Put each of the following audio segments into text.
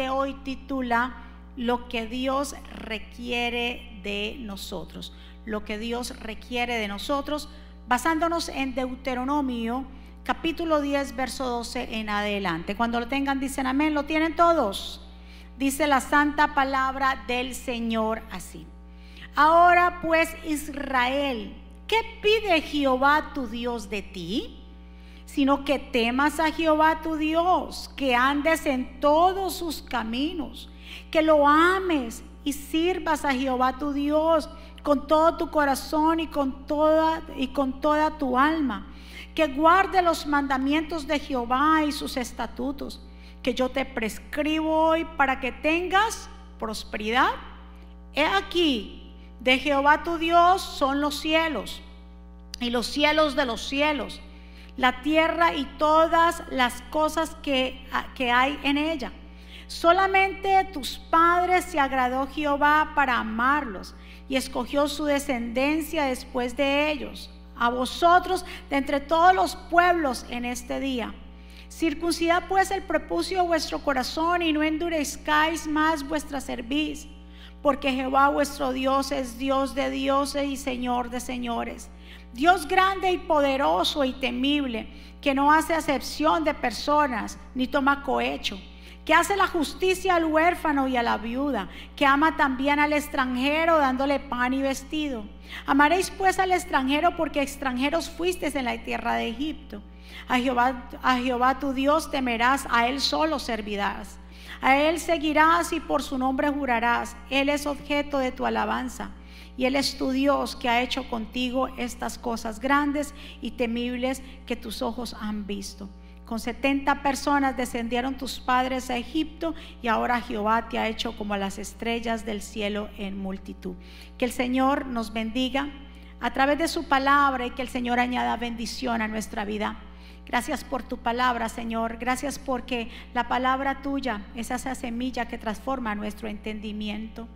de hoy titula Lo que Dios requiere de nosotros. Lo que Dios requiere de nosotros, basándonos en Deuteronomio capítulo 10, verso 12 en adelante. Cuando lo tengan, dicen amén, lo tienen todos. Dice la santa palabra del Señor así. Ahora pues Israel, ¿qué pide Jehová tu Dios de ti? Sino que temas a Jehová tu Dios, que andes en todos sus caminos, que lo ames y sirvas a Jehová tu Dios con todo tu corazón y con toda y con toda tu alma, que guarde los mandamientos de Jehová y sus estatutos que yo te prescribo hoy para que tengas prosperidad. He aquí, de Jehová tu Dios son los cielos y los cielos de los cielos, la tierra y todas las cosas que, que hay en ella. Solamente tus padres se agradó Jehová para amarlos y escogió su descendencia después de ellos. A vosotros de entre todos los pueblos en este día Circuncidad pues el prepucio vuestro corazón y no endurezcáis más vuestra cerviz, porque Jehová vuestro Dios es Dios de dioses y Señor de señores. Dios grande y poderoso y temible, que no hace acepción de personas ni toma cohecho, que hace la justicia al huérfano y a la viuda, que ama también al extranjero dándole pan y vestido. Amaréis pues al extranjero porque extranjeros fuisteis en la tierra de Egipto. A Jehová, a Jehová tu Dios temerás, a Él solo servirás. A Él seguirás y por su nombre jurarás. Él es objeto de tu alabanza. Y Él es tu Dios que ha hecho contigo estas cosas grandes y temibles que tus ojos han visto. Con setenta personas descendieron tus padres a Egipto y ahora Jehová te ha hecho como las estrellas del cielo en multitud. Que el Señor nos bendiga a través de su palabra y que el Señor añada bendición a nuestra vida. Gracias por tu palabra, Señor. Gracias porque la palabra tuya es esa semilla que transforma nuestro entendimiento.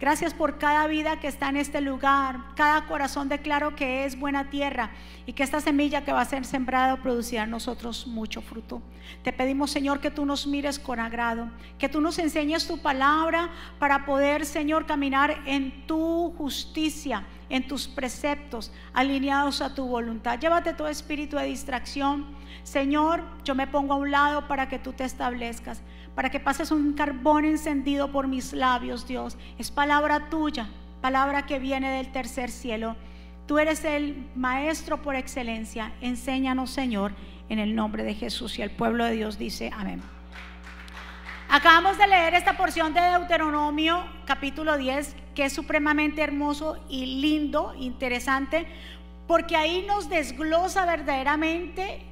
Gracias por cada vida que está en este lugar. Cada corazón declaro que es buena tierra y que esta semilla que va a ser sembrada producirá en nosotros mucho fruto. Te pedimos, Señor, que tú nos mires con agrado, que tú nos enseñes tu palabra para poder, Señor, caminar en tu justicia en tus preceptos, alineados a tu voluntad. Llévate todo espíritu de distracción. Señor, yo me pongo a un lado para que tú te establezcas, para que pases un carbón encendido por mis labios, Dios. Es palabra tuya, palabra que viene del tercer cielo. Tú eres el maestro por excelencia. Enséñanos, Señor, en el nombre de Jesús. Y el pueblo de Dios dice, amén. Acabamos de leer esta porción de Deuteronomio capítulo 10 que es supremamente hermoso y lindo, interesante, porque ahí nos desglosa verdaderamente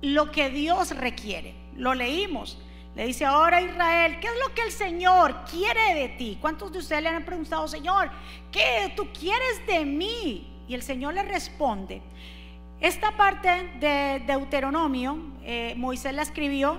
lo que Dios requiere. Lo leímos. Le dice ahora Israel, ¿qué es lo que el Señor quiere de ti? ¿Cuántos de ustedes le han preguntado, Señor, qué tú quieres de mí? Y el Señor le responde. Esta parte de Deuteronomio, eh, Moisés la escribió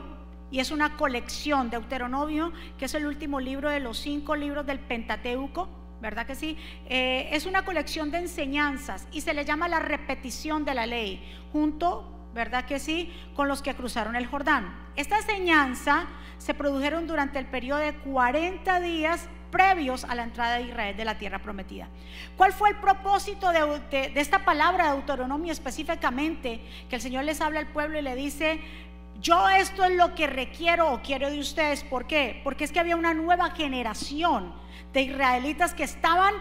y es una colección, Deuteronomio, que es el último libro de los cinco libros del Pentateuco ¿verdad que sí? Eh, es una colección de enseñanzas y se le llama la repetición de la ley, junto, ¿verdad que sí?, con los que cruzaron el Jordán. Esta enseñanza se produjeron durante el periodo de 40 días previos a la entrada de Israel de la tierra prometida. ¿Cuál fue el propósito de, de esta palabra de Deuteronomio específicamente? Que el Señor les habla al pueblo y le dice, yo esto es lo que requiero o quiero de ustedes. ¿Por qué? Porque es que había una nueva generación de israelitas que estaban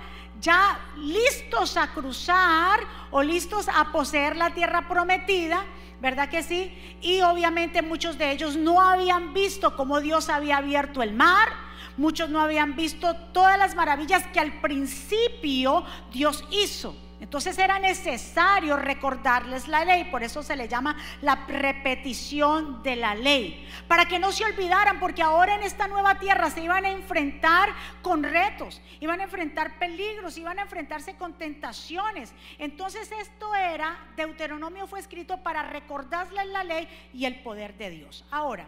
ya listos a cruzar o listos a poseer la tierra prometida, ¿verdad que sí? Y obviamente muchos de ellos no habían visto cómo Dios había abierto el mar, muchos no habían visto todas las maravillas que al principio Dios hizo. Entonces era necesario recordarles la ley, por eso se le llama la repetición de la ley, para que no se olvidaran, porque ahora en esta nueva tierra se iban a enfrentar con retos, iban a enfrentar peligros, iban a enfrentarse con tentaciones. Entonces esto era, Deuteronomio fue escrito para recordarles la ley y el poder de Dios. Ahora,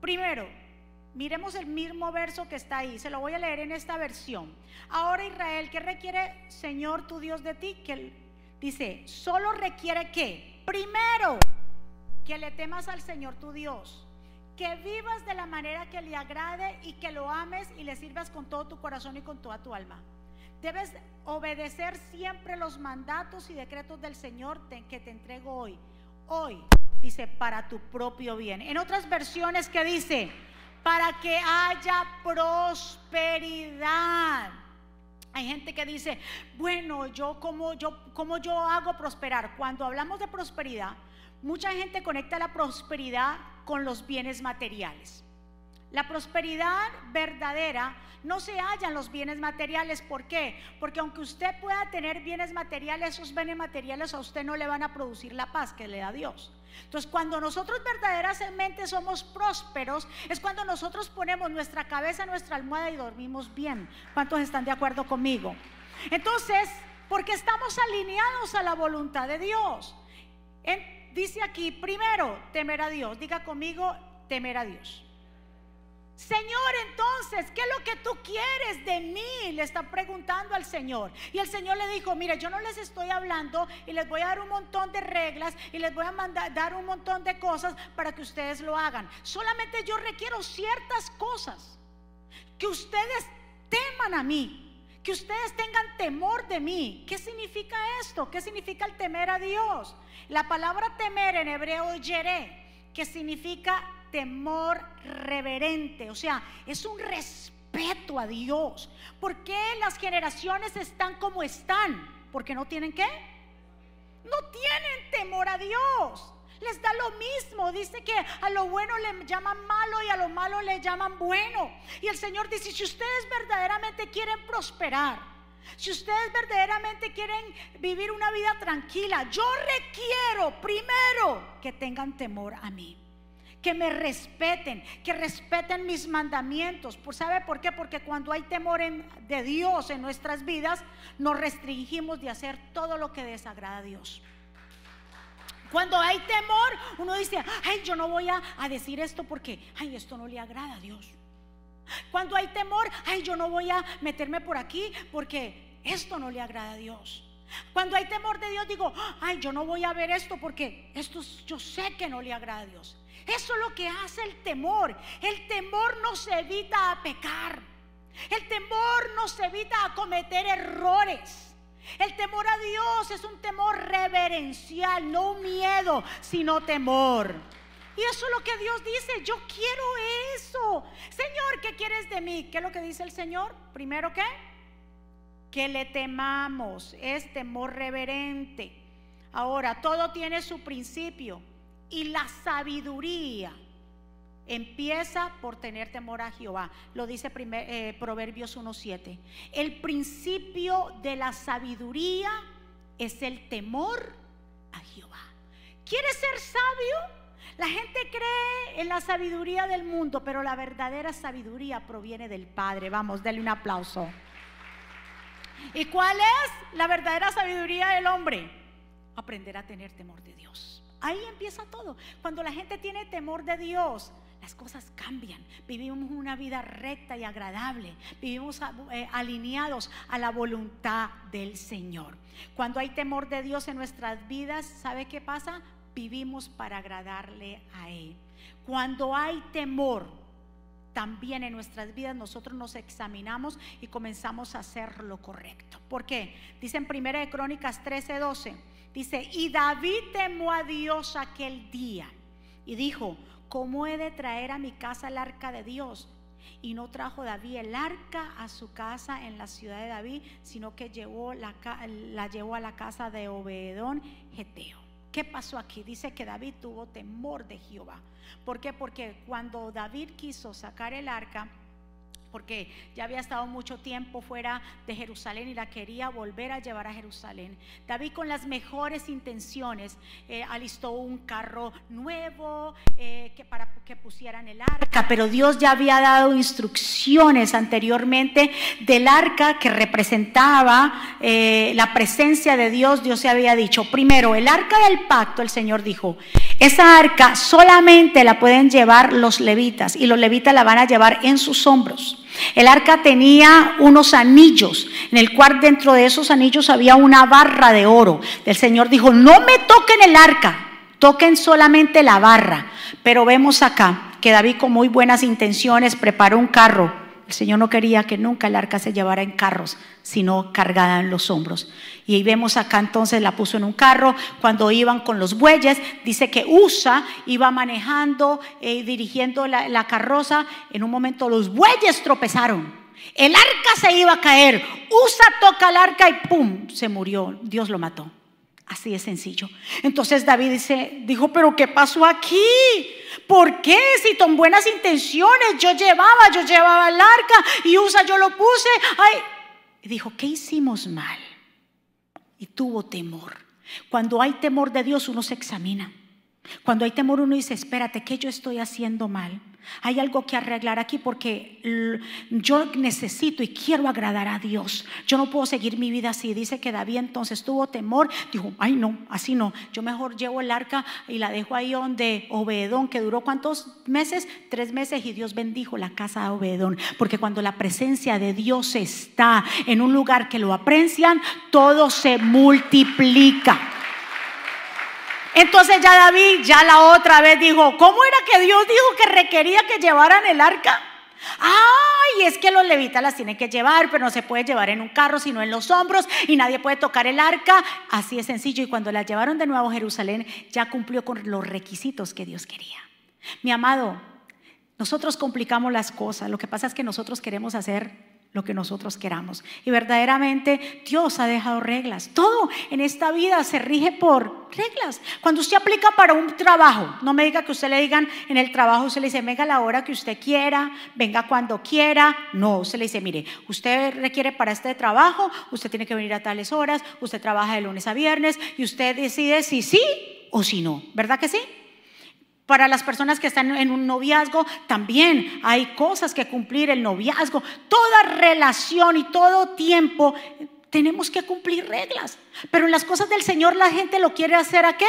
primero, Miremos el mismo verso que está ahí, se lo voy a leer en esta versión. Ahora Israel, ¿qué requiere Señor tu Dios de ti? Que dice, solo requiere que, primero, que le temas al Señor tu Dios, que vivas de la manera que le agrade y que lo ames y le sirvas con todo tu corazón y con toda tu alma. Debes obedecer siempre los mandatos y decretos del Señor que te entrego hoy. Hoy, dice, para tu propio bien. En otras versiones que dice, para que haya prosperidad. Hay gente que dice, bueno, yo como yo como yo hago prosperar. Cuando hablamos de prosperidad, mucha gente conecta la prosperidad con los bienes materiales. La prosperidad verdadera no se halla en los bienes materiales. ¿Por qué? Porque aunque usted pueda tener bienes materiales, esos bienes materiales a usted no le van a producir la paz que le da Dios. Entonces, cuando nosotros verdaderamente somos prósperos, es cuando nosotros ponemos nuestra cabeza en nuestra almohada y dormimos bien. ¿Cuántos están de acuerdo conmigo? Entonces, porque estamos alineados a la voluntad de Dios. dice aquí, primero, temer a Dios. Diga conmigo, temer a Dios. Señor, entonces, ¿qué es lo que tú quieres de mí? Le está preguntando al Señor. Y el Señor le dijo, mire, yo no les estoy hablando y les voy a dar un montón de reglas y les voy a mandar, dar un montón de cosas para que ustedes lo hagan. Solamente yo requiero ciertas cosas. Que ustedes teman a mí. Que ustedes tengan temor de mí. ¿Qué significa esto? ¿Qué significa el temer a Dios? La palabra temer en hebreo es yeré, que significa temor reverente, o sea, es un respeto a Dios. ¿Por qué las generaciones están como están? Porque no tienen qué? No tienen temor a Dios. Les da lo mismo. Dice que a lo bueno le llaman malo y a lo malo le llaman bueno. Y el Señor dice, si ustedes verdaderamente quieren prosperar, si ustedes verdaderamente quieren vivir una vida tranquila, yo requiero primero que tengan temor a mí que me respeten, que respeten mis mandamientos. ¿Sabe por qué? Porque cuando hay temor de Dios en nuestras vidas, nos restringimos de hacer todo lo que desagrada a Dios. Cuando hay temor, uno dice, ay, yo no voy a, a decir esto porque, ay, esto no le agrada a Dios. Cuando hay temor, ay, yo no voy a meterme por aquí porque esto no le agrada a Dios. Cuando hay temor de Dios, digo, ay, yo no voy a ver esto porque esto yo sé que no le agrada a Dios. Eso es lo que hace el temor. El temor nos evita a pecar. El temor nos evita a cometer errores. El temor a Dios es un temor reverencial, no un miedo, sino temor. Y eso es lo que Dios dice, yo quiero eso. Señor, ¿qué quieres de mí? ¿Qué es lo que dice el Señor? Primero qué? Que le temamos, es temor reverente. Ahora, todo tiene su principio. Y la sabiduría empieza por tener temor a Jehová. Lo dice eh, Proverbios 1.7. El principio de la sabiduría es el temor a Jehová. ¿Quieres ser sabio? La gente cree en la sabiduría del mundo, pero la verdadera sabiduría proviene del Padre. Vamos, denle un aplauso. ¿Y cuál es la verdadera sabiduría del hombre? Aprender a tener temor de Dios. Ahí empieza todo. Cuando la gente tiene temor de Dios, las cosas cambian. Vivimos una vida recta y agradable. Vivimos eh, alineados a la voluntad del Señor. Cuando hay temor de Dios en nuestras vidas, ¿sabe qué pasa? Vivimos para agradarle a Él. Cuando hay temor, también en nuestras vidas nosotros nos examinamos y comenzamos a hacer lo correcto. ¿Por qué? Dice en 1 de Crónicas 13, 12 Dice, y David temó a Dios aquel día y dijo, ¿cómo he de traer a mi casa el arca de Dios? Y no trajo David el arca a su casa en la ciudad de David, sino que llevó la, la llevó a la casa de Obedón Geteo. ¿Qué pasó aquí? Dice que David tuvo temor de Jehová. ¿Por qué? Porque cuando David quiso sacar el arca, porque ya había estado mucho tiempo fuera de Jerusalén y la quería volver a llevar a Jerusalén. David con las mejores intenciones eh, alistó un carro nuevo eh, que para que pusieran el arca, pero Dios ya había dado instrucciones anteriormente del arca que representaba eh, la presencia de Dios. Dios se había dicho, primero, el arca del pacto, el Señor dijo, esa arca solamente la pueden llevar los levitas y los levitas la van a llevar en sus hombros. El arca tenía unos anillos, en el cual dentro de esos anillos había una barra de oro. El Señor dijo, no me toquen el arca, toquen solamente la barra. Pero vemos acá que David con muy buenas intenciones preparó un carro. El Señor no quería que nunca el arca se llevara en carros, sino cargada en los hombros. Y ahí vemos acá entonces la puso en un carro. Cuando iban con los bueyes, dice que Usa iba manejando y eh, dirigiendo la, la carroza. En un momento los bueyes tropezaron. El arca se iba a caer. Usa toca el arca y ¡pum! Se murió. Dios lo mató. Así de sencillo. Entonces David dice, dijo, pero ¿qué pasó aquí? ¿Por qué? Si con buenas intenciones yo llevaba, yo llevaba el arca y Usa yo lo puse. Ay. dijo, ¿qué hicimos mal? Y tuvo temor. Cuando hay temor de Dios uno se examina. Cuando hay temor uno dice, espérate, ¿qué yo estoy haciendo mal? Hay algo que arreglar aquí porque yo necesito y quiero agradar a Dios. Yo no puedo seguir mi vida así. Dice que David entonces tuvo temor. Dijo, ay no, así no. Yo mejor llevo el arca y la dejo ahí donde Obedón, que duró cuántos meses? Tres meses y Dios bendijo la casa de Obedón. Porque cuando la presencia de Dios está en un lugar que lo aprecian, todo se multiplica. Entonces ya David, ya la otra vez dijo, ¿cómo era que Dios dijo que requería que llevaran el arca? Ay, es que los levitas las tienen que llevar, pero no se puede llevar en un carro, sino en los hombros, y nadie puede tocar el arca. Así es sencillo. Y cuando la llevaron de nuevo a Jerusalén, ya cumplió con los requisitos que Dios quería. Mi amado, nosotros complicamos las cosas. Lo que pasa es que nosotros queremos hacer lo que nosotros queramos. Y verdaderamente Dios ha dejado reglas. Todo en esta vida se rige por reglas. Cuando usted aplica para un trabajo, no me diga que usted le digan en el trabajo, usted le dice, venga a la hora que usted quiera, venga cuando quiera. No, usted le dice, mire, usted requiere para este trabajo, usted tiene que venir a tales horas, usted trabaja de lunes a viernes y usted decide si sí o si no. ¿Verdad que sí? Para las personas que están en un noviazgo, también hay cosas que cumplir el noviazgo. Toda relación y todo tiempo tenemos que cumplir reglas. Pero en las cosas del Señor la gente lo quiere hacer a qué?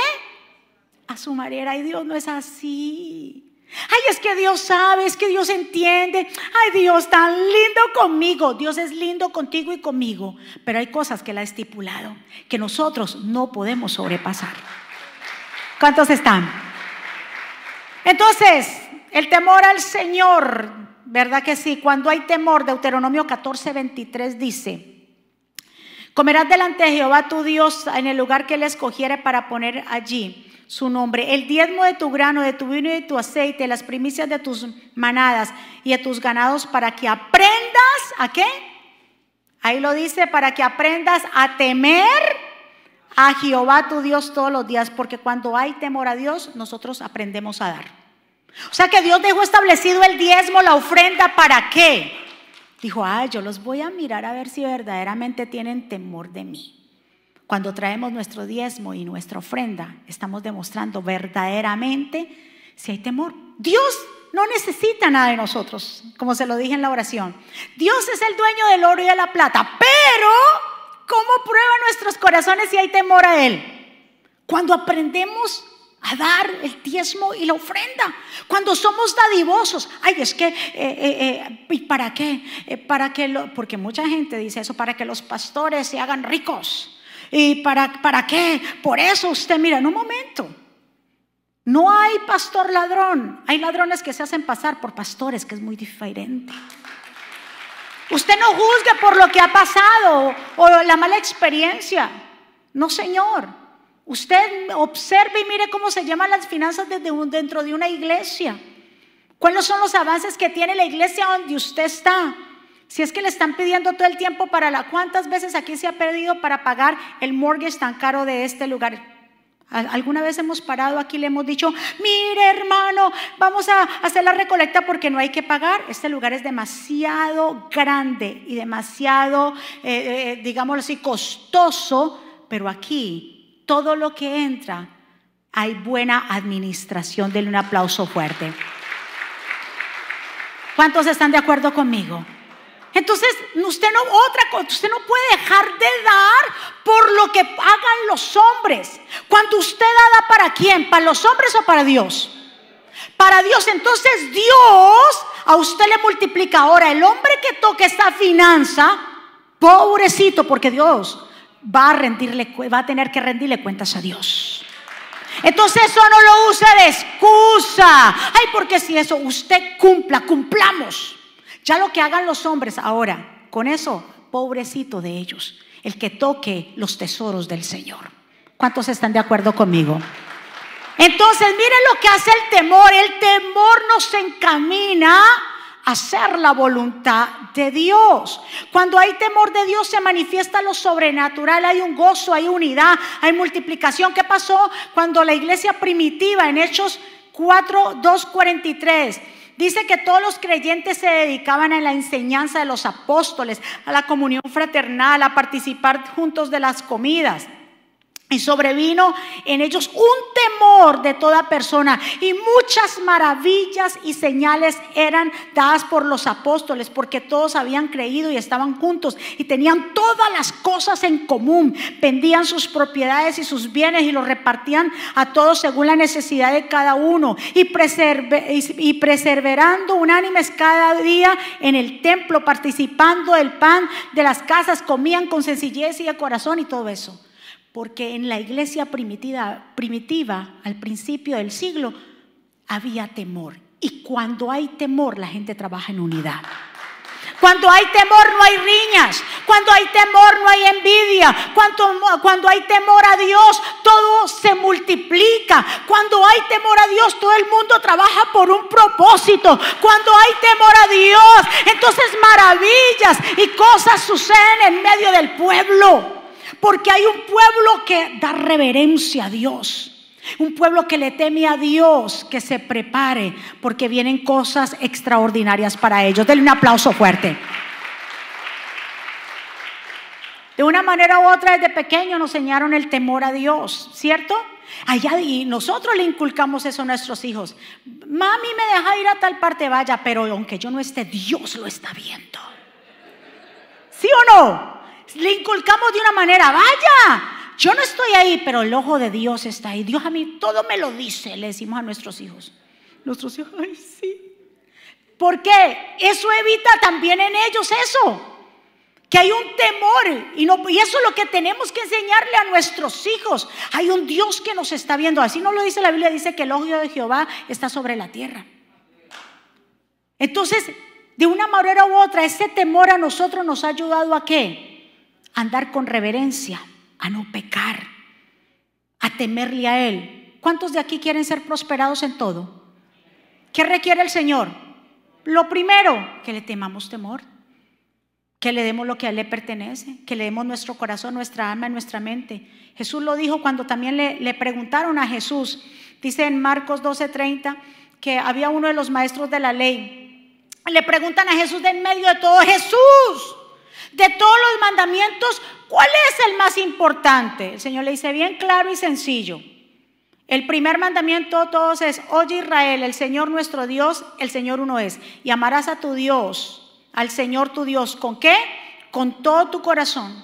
A su manera. Y Dios no es así. Ay, es que Dios sabe, es que Dios entiende. Ay, Dios tan lindo conmigo. Dios es lindo contigo y conmigo. Pero hay cosas que Él ha estipulado que nosotros no podemos sobrepasar. ¿Cuántos están? Entonces, el temor al Señor, ¿verdad que sí? Cuando hay temor, Deuteronomio 14, 23 dice, comerás delante de Jehová tu Dios en el lugar que él escogiere para poner allí su nombre, el diezmo de tu grano, de tu vino y de tu aceite, las primicias de tus manadas y de tus ganados, para que aprendas, ¿a qué? Ahí lo dice, para que aprendas a temer a Jehová tu Dios todos los días, porque cuando hay temor a Dios, nosotros aprendemos a dar. O sea que Dios dejó establecido el diezmo, la ofrenda, ¿para qué? Dijo, ah, yo los voy a mirar a ver si verdaderamente tienen temor de mí. Cuando traemos nuestro diezmo y nuestra ofrenda, estamos demostrando verdaderamente si hay temor. Dios no necesita nada de nosotros, como se lo dije en la oración. Dios es el dueño del oro y de la plata, pero ¿Cómo prueba nuestros corazones si hay temor a Él? Cuando aprendemos a dar el diezmo y la ofrenda. Cuando somos dadivosos, ay, es que, eh, eh, eh, ¿y para qué? para que lo, porque mucha gente dice eso, para que los pastores se hagan ricos. ¿Y para, para qué? Por eso usted, mira, en un momento, no hay pastor ladrón, hay ladrones que se hacen pasar por pastores, que es muy diferente. Usted no juzgue por lo que ha pasado o la mala experiencia. No, Señor. Usted observe y mire cómo se llaman las finanzas dentro de una iglesia. ¿Cuáles son los avances que tiene la iglesia donde usted está? Si es que le están pidiendo todo el tiempo para la cuántas veces aquí se ha pedido para pagar el mortgage tan caro de este lugar. Alguna vez hemos parado aquí y le hemos dicho, mire hermano, vamos a hacer la recolecta porque no hay que pagar. Este lugar es demasiado grande y demasiado, eh, eh, digámoslo así, costoso, pero aquí todo lo que entra hay buena administración. Denle un aplauso fuerte. ¿Cuántos están de acuerdo conmigo? Entonces, usted no, otra usted no puede dejar de dar por lo que hagan los hombres. Cuando usted da, para quién? ¿Para los hombres o para Dios? Para Dios. Entonces, Dios a usted le multiplica. Ahora, el hombre que toque esta finanza, pobrecito, porque Dios va a rendirle, va a tener que rendirle cuentas a Dios. Entonces eso no lo use de excusa. Ay, porque si eso usted cumpla, cumplamos. Ya lo que hagan los hombres ahora, con eso, pobrecito de ellos, el que toque los tesoros del Señor. ¿Cuántos están de acuerdo conmigo? Entonces, miren lo que hace el temor. El temor nos encamina a hacer la voluntad de Dios. Cuando hay temor de Dios se manifiesta lo sobrenatural, hay un gozo, hay unidad, hay multiplicación. ¿Qué pasó cuando la iglesia primitiva en Hechos 4, 2, 43 Dice que todos los creyentes se dedicaban a la enseñanza de los apóstoles, a la comunión fraternal, a participar juntos de las comidas. Y sobrevino en ellos un temor de toda persona. Y muchas maravillas y señales eran dadas por los apóstoles, porque todos habían creído y estaban juntos y tenían todas las cosas en común. Vendían sus propiedades y sus bienes y los repartían a todos según la necesidad de cada uno. Y, y preservando unánimes cada día en el templo, participando del pan de las casas, comían con sencillez y de corazón y todo eso. Porque en la iglesia primitiva, al principio del siglo, había temor. Y cuando hay temor, la gente trabaja en unidad. Cuando hay temor no hay riñas. Cuando hay temor no hay envidia. Cuando, cuando, hay temor a Dios todo se multiplica. Cuando hay temor a Dios todo el mundo trabaja por un propósito. Cuando hay temor a Dios entonces maravillas y cosas suceden en medio del pueblo. Porque hay un pueblo que da reverencia a Dios. Un pueblo que le teme a Dios, que se prepare, porque vienen cosas extraordinarias para ellos. Denle un aplauso fuerte. De una manera u otra, desde pequeño nos enseñaron el temor a Dios, ¿cierto? Allá y nosotros le inculcamos eso a nuestros hijos. Mami me deja ir a tal parte, vaya, pero aunque yo no esté, Dios lo está viendo. ¿Sí o no? Le inculcamos de una manera, vaya, yo no estoy ahí, pero el ojo de Dios está ahí. Dios a mí todo me lo dice, le decimos a nuestros hijos. Nuestros hijos, ay, sí. ¿Por qué? Eso evita también en ellos eso. Que hay un temor y, no, y eso es lo que tenemos que enseñarle a nuestros hijos. Hay un Dios que nos está viendo. Así no lo dice la Biblia, dice que el ojo de Jehová está sobre la tierra. Entonces, de una manera u otra, ese temor a nosotros nos ha ayudado a qué? Andar con reverencia, a no pecar, a temerle a Él. ¿Cuántos de aquí quieren ser prosperados en todo? ¿Qué requiere el Señor? Lo primero, que le temamos temor, que le demos lo que a Él le pertenece, que le demos nuestro corazón, nuestra alma nuestra mente. Jesús lo dijo cuando también le, le preguntaron a Jesús, dice en Marcos 12:30, que había uno de los maestros de la ley. Le preguntan a Jesús de en medio de todo, Jesús, de todos los mandamientos, ¿cuál es el más importante? El Señor le dice bien claro y sencillo. El primer mandamiento todos es, oye Israel, el Señor nuestro Dios, el Señor uno es. Y amarás a tu Dios, al Señor tu Dios. ¿Con qué? Con todo tu corazón,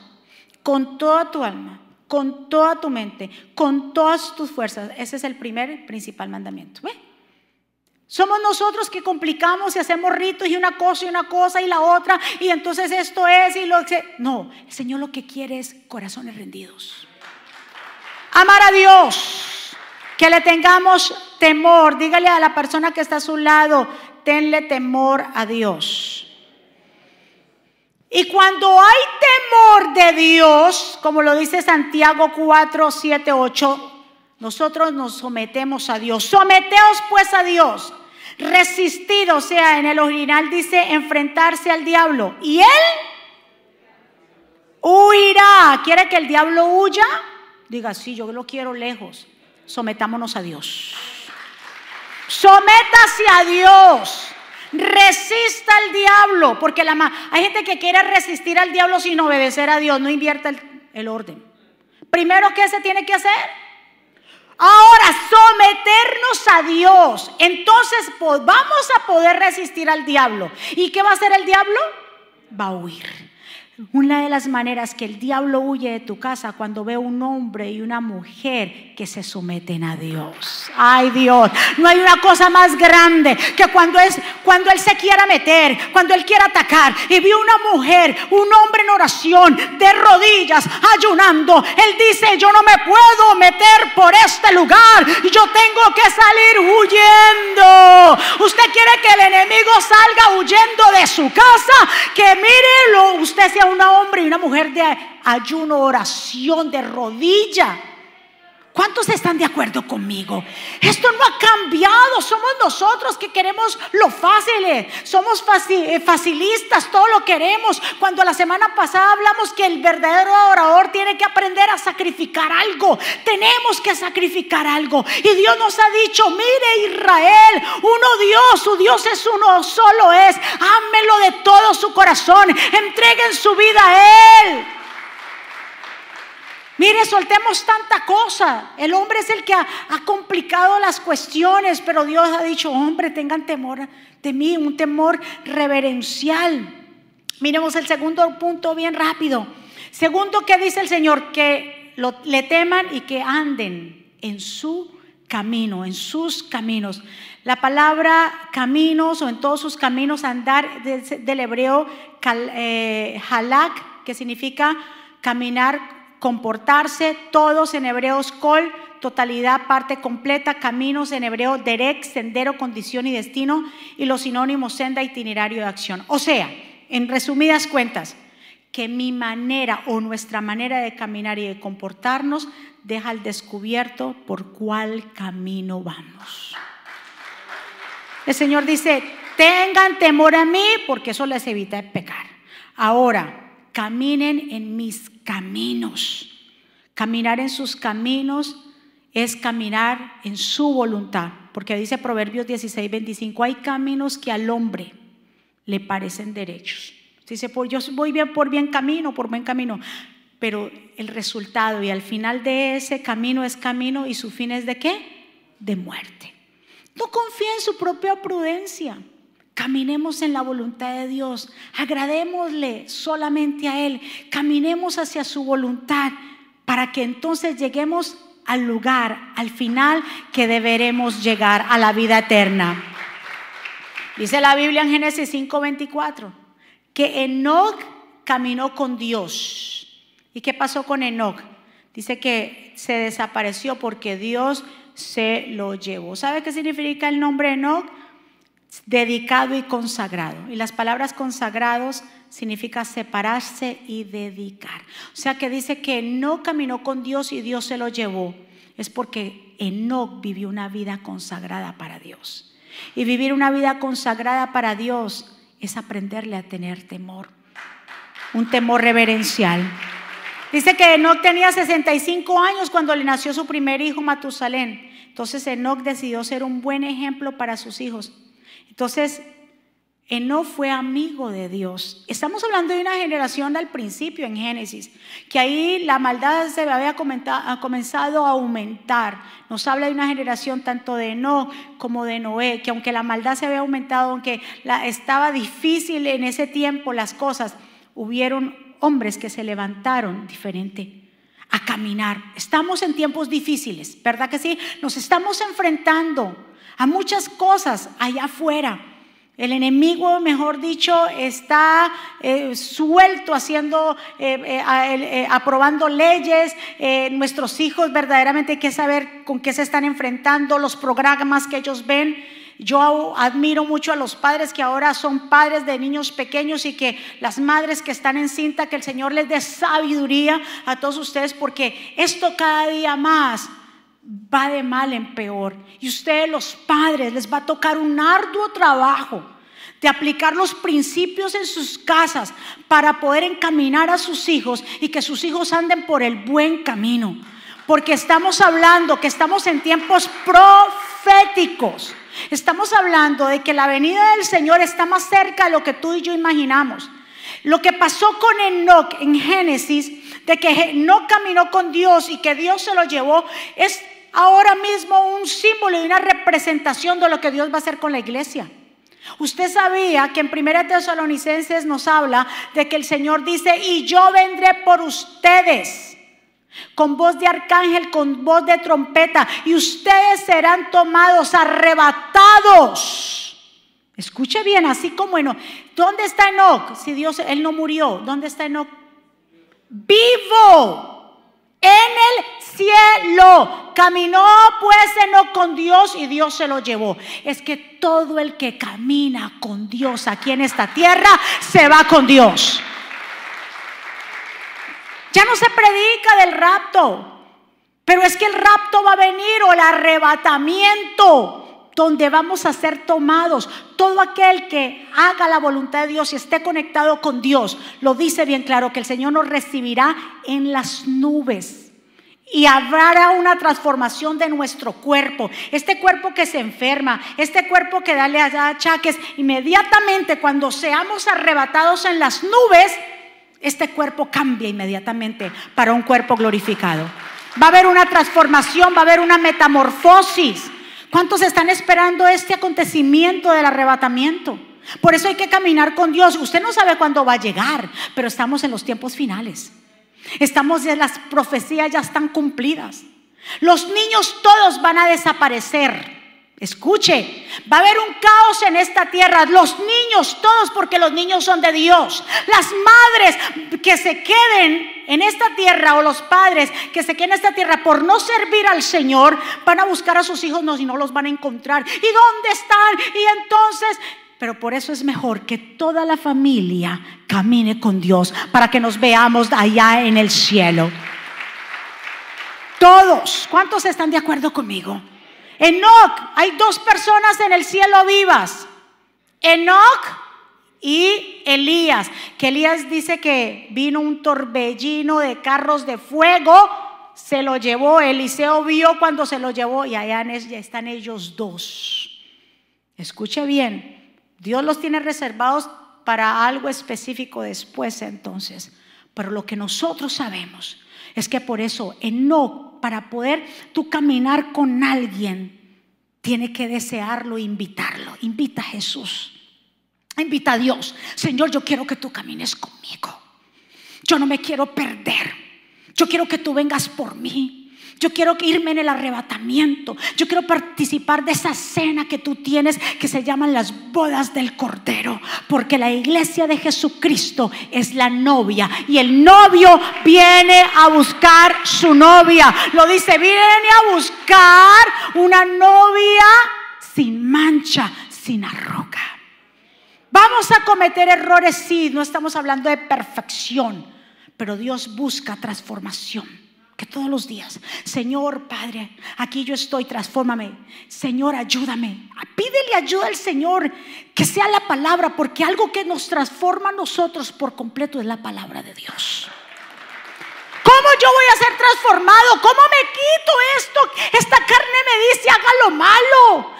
con toda tu alma, con toda tu mente, con todas tus fuerzas. Ese es el primer principal mandamiento. ¿Ve? Somos nosotros que complicamos y hacemos ritos y una cosa y una cosa y la otra y entonces esto es y lo que... No, el Señor lo que quiere es corazones rendidos. Amar a Dios, que le tengamos temor. Dígale a la persona que está a su lado, tenle temor a Dios. Y cuando hay temor de Dios, como lo dice Santiago 4, 7, 8, nosotros nos sometemos a Dios. Someteos pues a Dios Resistido, o sea, en el original dice enfrentarse al diablo. Y él huirá. ¿Quiere que el diablo huya? Diga, sí, yo lo quiero lejos. Sometámonos a Dios. Sométase a Dios. Resista al diablo. Porque la, hay gente que quiere resistir al diablo sin obedecer a Dios. No invierta el, el orden. Primero, ¿qué se tiene que hacer? Ahora, someternos a Dios. Entonces vamos a poder resistir al diablo. ¿Y qué va a hacer el diablo? Va a huir. Una de las maneras que el diablo huye de tu casa cuando ve un hombre y una mujer que se someten a Dios. Ay Dios, no hay una cosa más grande que cuando es cuando él se quiera meter, cuando él quiera atacar y vio una mujer, un hombre en oración, de rodillas, ayunando. Él dice, "Yo no me puedo meter por este lugar, yo tengo que salir huyendo." Usted quiere que el enemigo salga huyendo de su casa, que mire, usted sea un hombre y una mujer de ayuno, oración, de rodilla. ¿Cuántos están de acuerdo conmigo? Esto no ha cambiado. Somos nosotros que queremos lo fácil. Somos eh, facilistas, todo lo queremos. Cuando la semana pasada hablamos que el verdadero orador tiene que aprender a sacrificar algo. Tenemos que sacrificar algo. Y Dios nos ha dicho, mire Israel, uno Dios, su Dios es uno, solo es. Ámelo de todo su corazón. Entreguen su vida a Él. Mire, soltemos tanta cosa. El hombre es el que ha, complicado las cuestiones, pero Dios ha dicho, hombre, tengan temor de mí, un temor reverencial. Miremos el segundo punto bien rápido. Segundo, ¿qué dice el Señor? Que le teman y que anden en su camino, en sus caminos. La palabra caminos o en todos sus caminos, andar del hebreo eh, halak, que significa caminar comportarse, todos en hebreos col, totalidad, parte completa, caminos en hebreo derek, sendero, condición y destino, y los sinónimos senda, itinerario de acción. O sea, en resumidas cuentas, que mi manera o nuestra manera de caminar y de comportarnos deja al descubierto por cuál camino vamos. El Señor dice, tengan temor a mí porque eso les evita pecar. Ahora, caminen en mis caminos. Caminar en sus caminos es caminar en su voluntad, porque dice Proverbios 16, 25, hay caminos que al hombre le parecen derechos. Dice, yo voy bien por bien camino, por buen camino, pero el resultado y al final de ese camino es camino y su fin es de qué? De muerte. No confía en su propia prudencia. Caminemos en la voluntad de Dios, agradémosle solamente a Él, caminemos hacia su voluntad para que entonces lleguemos al lugar, al final que deberemos llegar a la vida eterna. Dice la Biblia en Génesis 5:24 que Enoch caminó con Dios. ¿Y qué pasó con Enoch? Dice que se desapareció porque Dios se lo llevó. ¿Sabe qué significa el nombre Enoch? Dedicado y consagrado. Y las palabras consagrados significa separarse y dedicar. O sea que dice que no caminó con Dios y Dios se lo llevó. Es porque Enoch vivió una vida consagrada para Dios. Y vivir una vida consagrada para Dios es aprenderle a tener temor. Un temor reverencial. Dice que Enoch tenía 65 años cuando le nació su primer hijo, Matusalén. Entonces Enoch decidió ser un buen ejemplo para sus hijos. Entonces, Eno fue amigo de Dios. Estamos hablando de una generación al principio en Génesis, que ahí la maldad se había comenzado a aumentar. Nos habla de una generación tanto de Eno como de Noé, que aunque la maldad se había aumentado, aunque estaba difícil en ese tiempo las cosas, hubieron hombres que se levantaron diferente a caminar. Estamos en tiempos difíciles, ¿verdad que sí? Nos estamos enfrentando a muchas cosas allá afuera. El enemigo, mejor dicho, está eh, suelto haciendo, eh, eh, aprobando leyes. nuestros hijos verdaderamente hay que saber con qué se están enfrentando, los programas que ellos ven. Yo admiro mucho a los padres que ahora son padres de niños pequeños y que las madres que están en cinta, que el Señor les dé sabiduría a todos ustedes, porque esto cada día más va de mal en peor. Y ustedes los padres les va a tocar un arduo trabajo de aplicar los principios en sus casas para poder encaminar a sus hijos y que sus hijos anden por el buen camino. Porque estamos hablando que estamos en tiempos proféticos. Estamos hablando de que la venida del Señor está más cerca de lo que tú y yo imaginamos. Lo que pasó con Enoch en Génesis, de que Enoch caminó con Dios y que Dios se lo llevó, es ahora mismo un símbolo y una representación de lo que Dios va a hacer con la iglesia. Usted sabía que en 1 Tesalonicenses nos habla de que el Señor dice, y yo vendré por ustedes con voz de arcángel, con voz de trompeta, y ustedes serán tomados, arrebatados. Escuche bien, así como Enoch. ¿Dónde está Enoch? Si Dios, él no murió, ¿dónde está Enoch? Vivo en el cielo. Caminó pues Enoch con Dios y Dios se lo llevó. Es que todo el que camina con Dios aquí en esta tierra se va con Dios. Ya no se predica del rapto, pero es que el rapto va a venir o el arrebatamiento donde vamos a ser tomados. Todo aquel que haga la voluntad de Dios y esté conectado con Dios, lo dice bien claro, que el Señor nos recibirá en las nubes. Y habrá una transformación de nuestro cuerpo. Este cuerpo que se enferma, este cuerpo que dale achaques, inmediatamente cuando seamos arrebatados en las nubes, este cuerpo cambia inmediatamente para un cuerpo glorificado. Va a haber una transformación, va a haber una metamorfosis. ¿Cuántos están esperando este acontecimiento del arrebatamiento? Por eso hay que caminar con Dios. Usted no sabe cuándo va a llegar, pero estamos en los tiempos finales. Estamos ya las profecías ya están cumplidas. Los niños todos van a desaparecer. Escuche, va a haber un caos en esta tierra. Los niños, todos porque los niños son de Dios. Las madres que se queden en esta tierra o los padres que se queden en esta tierra por no servir al Señor, van a buscar a sus hijos no, y no los van a encontrar. ¿Y dónde están? Y entonces, pero por eso es mejor que toda la familia camine con Dios para que nos veamos allá en el cielo. Todos, ¿cuántos están de acuerdo conmigo? Enoch, hay dos personas en el cielo vivas. Enoch y Elías, que Elías dice que vino un torbellino de carros de fuego, se lo llevó, Eliseo vio cuando se lo llevó y allá están ellos dos. Escuche bien, Dios los tiene reservados para algo específico después entonces, pero lo que nosotros sabemos es que por eso Enoch para poder tú caminar con alguien, tiene que desearlo e invitarlo. Invita a Jesús. Invita a Dios. Señor, yo quiero que tú camines conmigo. Yo no me quiero perder. Yo quiero que tú vengas por mí. Yo quiero irme en el arrebatamiento. Yo quiero participar de esa cena que tú tienes que se llaman las bodas del Cordero. Porque la iglesia de Jesucristo es la novia. Y el novio viene a buscar su novia. Lo dice, viene a buscar una novia sin mancha, sin arroca. Vamos a cometer errores, sí, no estamos hablando de perfección. Pero Dios busca transformación que todos los días, Señor Padre, aquí yo estoy, transfórmame. Señor, ayúdame. Pídele ayuda al Señor, que sea la palabra, porque algo que nos transforma a nosotros por completo es la palabra de Dios. ¿Cómo yo voy a ser transformado? ¿Cómo me quito esto? Esta carne me dice, haga lo malo.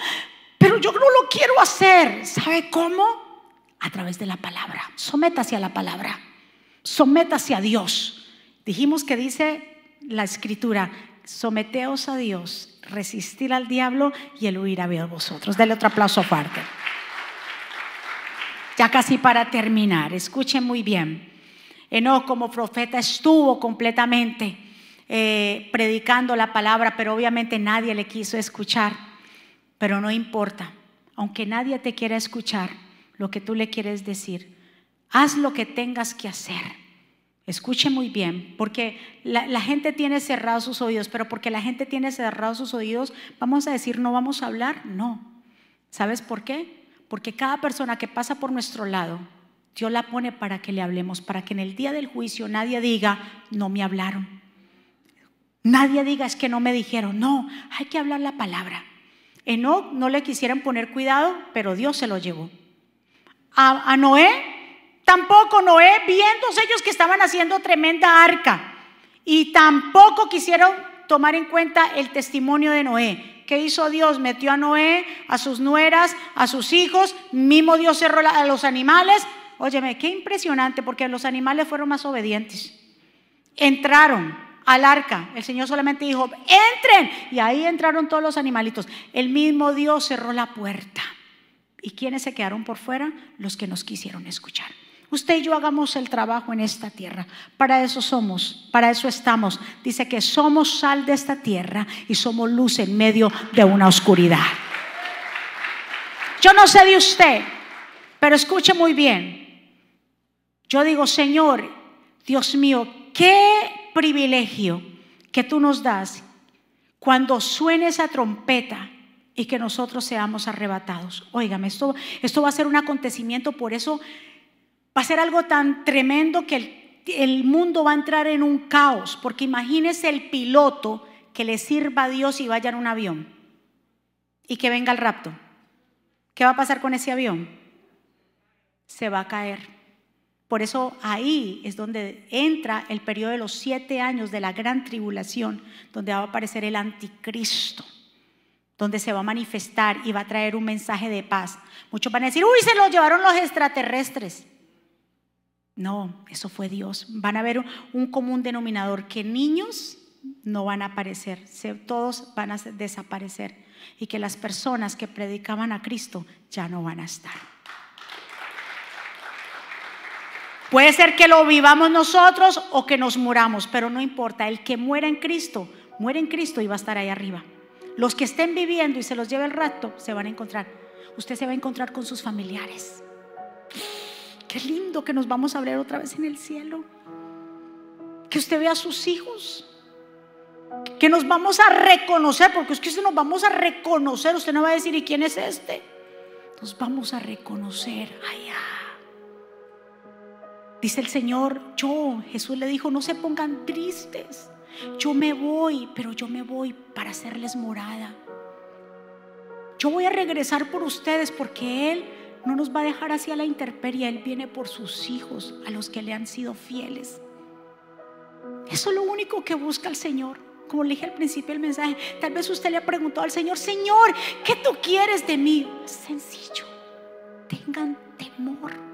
Pero yo no lo quiero hacer. ¿Sabe cómo? A través de la palabra. Sométase a la palabra. Sométase a Dios. Dijimos que dice la escritura, someteos a Dios, resistir al diablo y él huirá de vosotros. Dale otro aplauso fuerte. Ya casi para terminar, escuchen muy bien. Enoch como profeta estuvo completamente eh, predicando la palabra, pero obviamente nadie le quiso escuchar. Pero no importa, aunque nadie te quiera escuchar lo que tú le quieres decir, haz lo que tengas que hacer Escuche muy bien, porque la, gente tiene cerrados sus oídos, pero porque la gente tiene cerrados sus oídos, vamos a decir no vamos a hablar, no. ¿Sabes por qué? Porque cada persona que pasa por nuestro lado, Dios la pone para que le hablemos, para que en el día del juicio nadie diga, no me hablaron. Nadie diga, es que no me dijeron, no, hay que hablar la palabra. Enoch no le quisieran poner cuidado, pero Dios se lo llevó. a Noé Tampoco Noé, viendo ellos que estaban haciendo tremenda arca, y tampoco quisieron tomar en cuenta el testimonio de Noé. ¿Qué hizo Dios? Metió a Noé, a sus nueras, a sus hijos, mismo Dios cerró a los animales. Óyeme, qué impresionante, porque los animales fueron más obedientes. Entraron al arca, el Señor solamente dijo, entren, y ahí entraron todos los animalitos. El mismo Dios cerró la puerta. ¿Y quiénes se quedaron por fuera? Los que nos quisieron escuchar. Usted y yo hagamos el trabajo en esta tierra. Para eso somos, para eso estamos. Dice que somos sal de esta tierra y somos luz en medio de una oscuridad. Yo no sé de usted, pero escuche muy bien. Yo digo, Señor, Dios mío, qué privilegio que tú nos das cuando suene esa trompeta y que nosotros seamos arrebatados. Óigame, esto, esto va a ser un acontecimiento, por eso va a ser algo tan tremendo que el, mundo va a entrar en un caos, porque imagínese el piloto que le sirva a Dios y vaya en un avión y que venga el rapto. ¿Qué va a pasar con ese avión? Se va a caer. Por eso ahí es donde entra el periodo de los siete años de la gran tribulación, donde va a aparecer el anticristo, donde se va a manifestar y va a traer un mensaje de paz. Muchos van a decir, uy, se lo llevaron los extraterrestres. No, eso fue Dios. Van a ver un común denominador que niños no van a aparecer, todos van a desaparecer y que las personas que predicaban a Cristo ya no van a estar. Puede ser que lo vivamos nosotros o que nos muramos, pero no importa. El que muera en Cristo, muere en Cristo y va a estar ahí arriba. Los que estén viviendo y se los lleve el rato, se van a encontrar. Usted se va a encontrar con sus familiares. Qué lindo que nos vamos a ver otra vez en el cielo. Que usted vea a sus hijos. Que nos vamos a reconocer, porque es que si nos vamos a reconocer, usted no va a decir, ¿y quién es este? Nos vamos a reconocer allá. Dice el Señor, yo, Jesús le dijo, no se pongan tristes. Yo me voy, pero yo me voy para hacerles morada. Yo voy a regresar por ustedes porque Él no nos va a dejar así a la intemperie. Él viene por sus hijos, a los que le han sido fieles. Eso es lo único que busca el Señor. Como le dije al principio del mensaje, tal vez usted le ha preguntado al Señor, Señor, ¿qué tú quieres de mí? Sencillo, tengan temor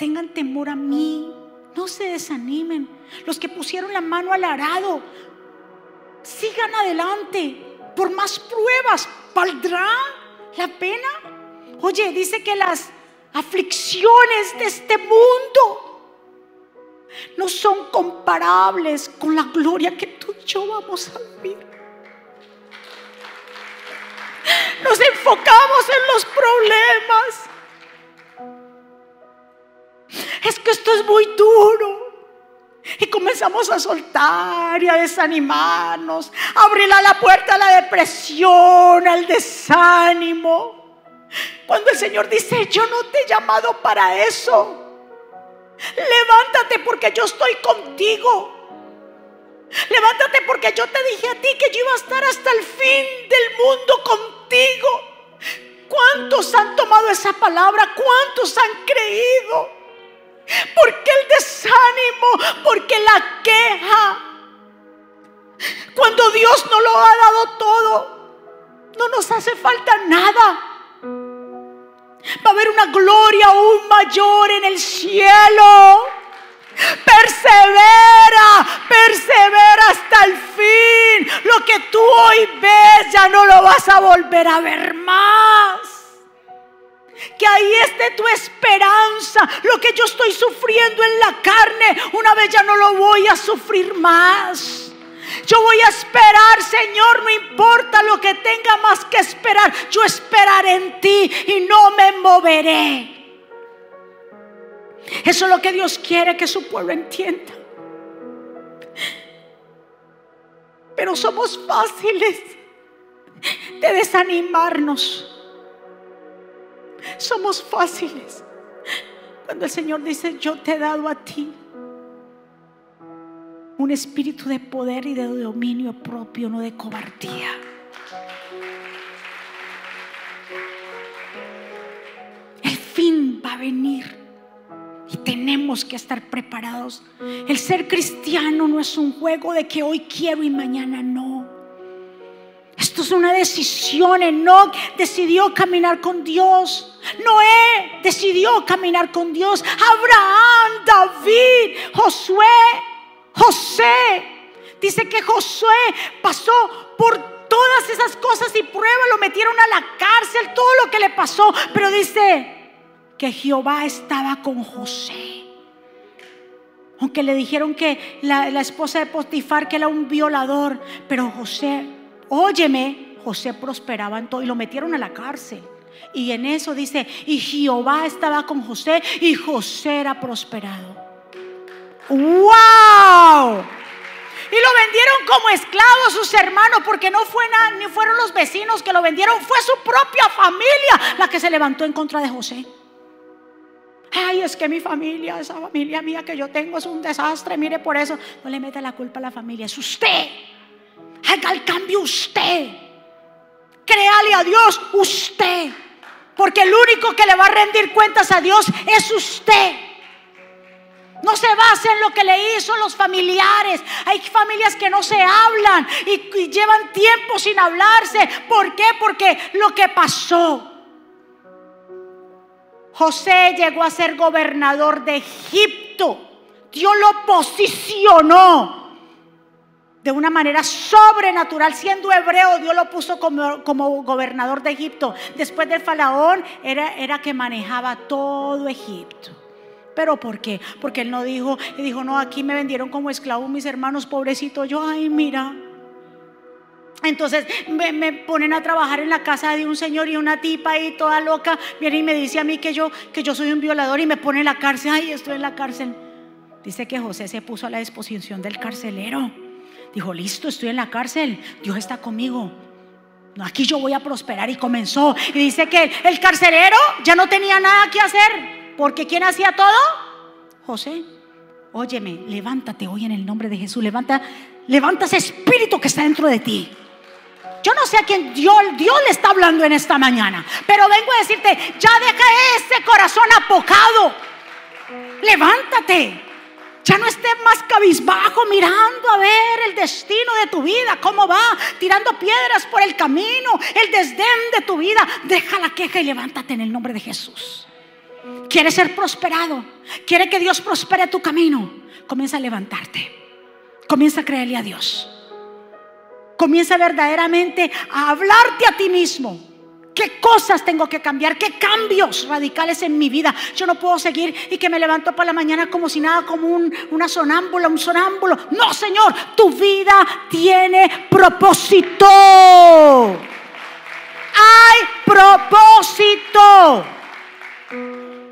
tengan temor a mí, no se desanimen. Los que pusieron la mano al arado, sigan adelante. Por más pruebas, ¿valdrá la pena? Oye, dice que las aflicciones de este mundo no son comparables con la gloria que tú y yo vamos a vivir. Nos enfocamos en los problemas es que esto es muy duro. Y comenzamos a soltar y a desanimarnos, a abrir a la puerta a la depresión, al desánimo. Cuando el Señor dice, yo no te he llamado para eso. Levántate porque yo estoy contigo. Levántate porque yo te dije a ti que yo iba a estar hasta el fin del mundo contigo. ¿Cuántos han tomado esa palabra? ¿Cuántos han creído? Porque el desánimo, porque la queja. Cuando Dios no lo ha dado todo, no nos hace falta nada. Va a haber una gloria aún mayor en el cielo. Persevera, persevera hasta el fin. Lo que tú hoy ves ya no lo vas a volver a ver más. Que ahí esté tu esperanza. Lo que yo estoy sufriendo en la carne, una vez ya no lo voy a sufrir más. Yo voy a esperar, Señor, no importa lo que tenga más que esperar. Yo esperaré en ti y no me moveré. Eso es lo que Dios quiere que su pueblo entienda. Pero somos fáciles de desanimarnos somos fáciles. Cuando el Señor dice, yo te he dado a ti un espíritu de poder y de dominio propio, no de cobardía. El fin va a venir y tenemos que estar preparados. El ser cristiano no es un juego de que hoy quiero y mañana no. Es una decisión. Enoch decidió caminar con Dios. Noé decidió caminar con Dios. Abraham, David, Josué, José. Dice que Josué pasó por todas esas cosas y pruebas, lo metieron a la cárcel, todo lo que le pasó. Pero dice que Jehová estaba con José. Aunque le dijeron que la, esposa de Potifar que era un violador, pero José, óyeme, José prosperaba en todo y lo metieron a la cárcel. Y en eso dice, y Jehová estaba con José y José era prosperado. ¡Wow! Y lo vendieron como esclavo sus hermanos porque no fue nada, ni fueron los vecinos que lo vendieron, fue su propia familia la que se levantó en contra de José. Ay, es que mi familia, esa familia mía que yo tengo es un desastre, mire por eso. No le meta la culpa a la familia, es usted. Haga el cambio usted. Créale a Dios usted. Porque el único que le va a rendir cuentas a Dios es usted. No se base en lo que le hizo los familiares. Hay familias que no se hablan y, llevan tiempo sin hablarse. ¿Por qué? Porque lo que pasó. José llegó a ser gobernador de Egipto. Dios lo posicionó de una manera sobrenatural. Siendo hebreo, Dios lo puso como, como gobernador de Egipto. Después del faraón, era, era que manejaba todo Egipto. ¿Pero por qué? Porque él no dijo, y dijo, no, aquí me vendieron como esclavo mis hermanos, pobrecito. Yo, ay, mira. Entonces me, ponen a trabajar en la casa de un señor y una tipa ahí toda loca viene y me dice a mí que yo, que yo soy un violador y me pone en la cárcel. Ay, estoy en la cárcel. Dice que José se puso a la disposición del carcelero. Dijo, listo, estoy en la cárcel. Dios está conmigo. Aquí yo voy a prosperar y comenzó. Y dice que el carcelero ya no tenía nada que hacer. Porque ¿quién hacía todo? José. Óyeme, levántate hoy en el nombre de Jesús. Levanta, levanta ese espíritu que está dentro de ti. Yo no sé a quién Dios, Dios le está hablando en esta mañana, pero vengo a decirte, ya deja ese corazón apocado. Levántate. Ya no estés más cabizbajo mirando a ver el destino de tu vida, cómo va, tirando piedras por el camino, el desdén de tu vida. Deja la queja y levántate en el nombre de Jesús. ¿Quieres ser prosperado? ¿Quiere que Dios prospere tu camino? Comienza a levantarte. Comienza a creerle a Dios. Comienza verdaderamente a hablarte a ti mismo. ¿Qué cosas tengo que cambiar? ¿Qué cambios radicales en mi vida? Yo no puedo seguir y que me levanto para la mañana como si nada, como un, una sonámbula, un sonámbulo. No, Señor, tu vida tiene propósito. Hay propósito.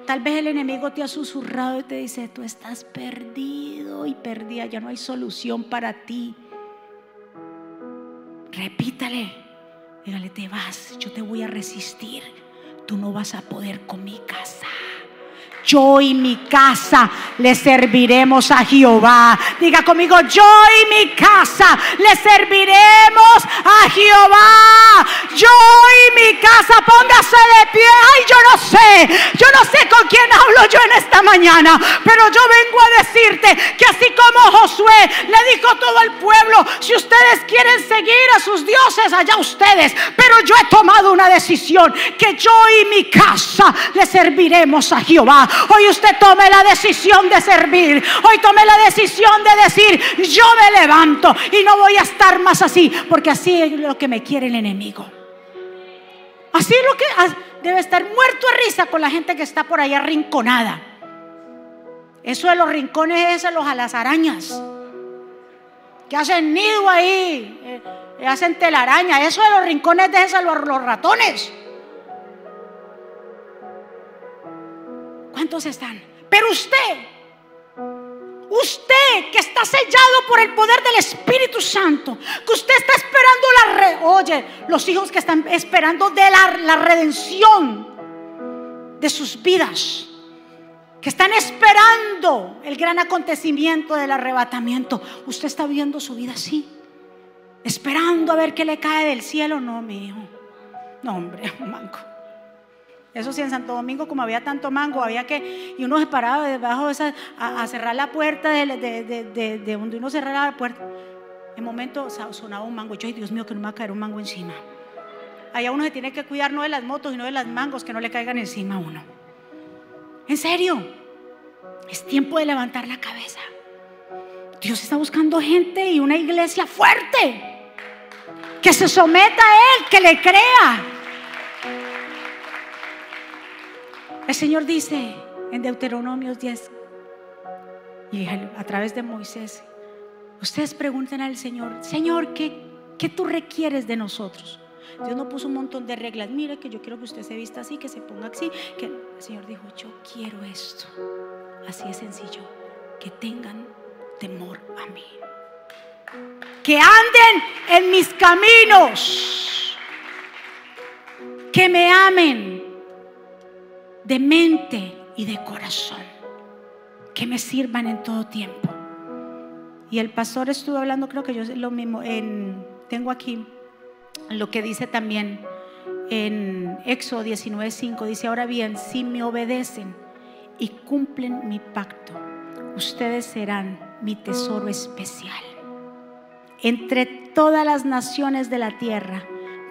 Tal vez el enemigo te ha susurrado y te dice, tú estás perdido y perdida, ya no hay solución para ti. Repítale, dígale, te vas, yo te voy a resistir, tú no vas a poder con mi casa yo y mi casa le serviremos a Jehová. Diga conmigo, yo y mi casa le serviremos a Jehová. Yo y mi casa, póngase de pie. Ay, yo no sé, yo no sé con quién hablo yo en esta mañana, pero yo vengo a decirte que así como Josué le dijo todo el pueblo, si ustedes quieren seguir a sus dioses, allá ustedes, pero yo he tomado una decisión que yo y mi casa le serviremos a Jehová. Hoy usted tome la decisión de servir. Hoy tome la decisión de decir, yo me levanto y no voy a estar más así, porque así es lo que me quiere el enemigo. Así es lo que debe estar muerto de risa con la gente que está por ahí arrinconada. Eso de los rincones es los a las arañas. Que hacen nido ahí, eh, hacen telaraña. Eso de los rincones de esos los ratones. ¿Cuántos están? Pero usted, usted que está sellado por el poder del Espíritu Santo, que usted está esperando la oye, los hijos que están esperando de la, la redención de sus vidas, que están esperando el gran acontecimiento del arrebatamiento. Usted está viendo su vida así, esperando a ver qué le cae del cielo. No, mi hijo. No, hombre, manco. Eso sí, en Santo Domingo, como había tanto mango, había que, y uno se paraba debajo de esa, a, cerrar la puerta de, donde uno cerraba la puerta. En momento sonaba un mango. Yo, ay Dios mío, que no me va a caer un mango encima. Allá uno se tiene que cuidar no de las motos, sino de las mangos que no le caigan encima a uno. En serio, es tiempo de levantar la cabeza. Dios está buscando gente y una iglesia fuerte. que se someta a Él, que le crea. El Señor dice en Deuteronomio 10, y a través de Moisés, ustedes pregunten al Señor, Señor, ¿qué, ¿qué tú requieres de nosotros? Dios no puso un montón de reglas. Mire que yo quiero que usted se vista así, que se ponga así. Que el Señor dijo, yo quiero esto. Así es sencillo. Que tengan temor a mí. Que anden en mis caminos. Que me amen de mente y de corazón. Que me sirvan en todo tiempo. Y el pastor estuvo hablando, creo que yo lo mismo, en, tengo aquí lo que dice también en Éxodo 19:5, dice, ahora bien, si me obedecen y cumplen mi pacto, ustedes serán mi tesoro especial entre todas las naciones de la tierra,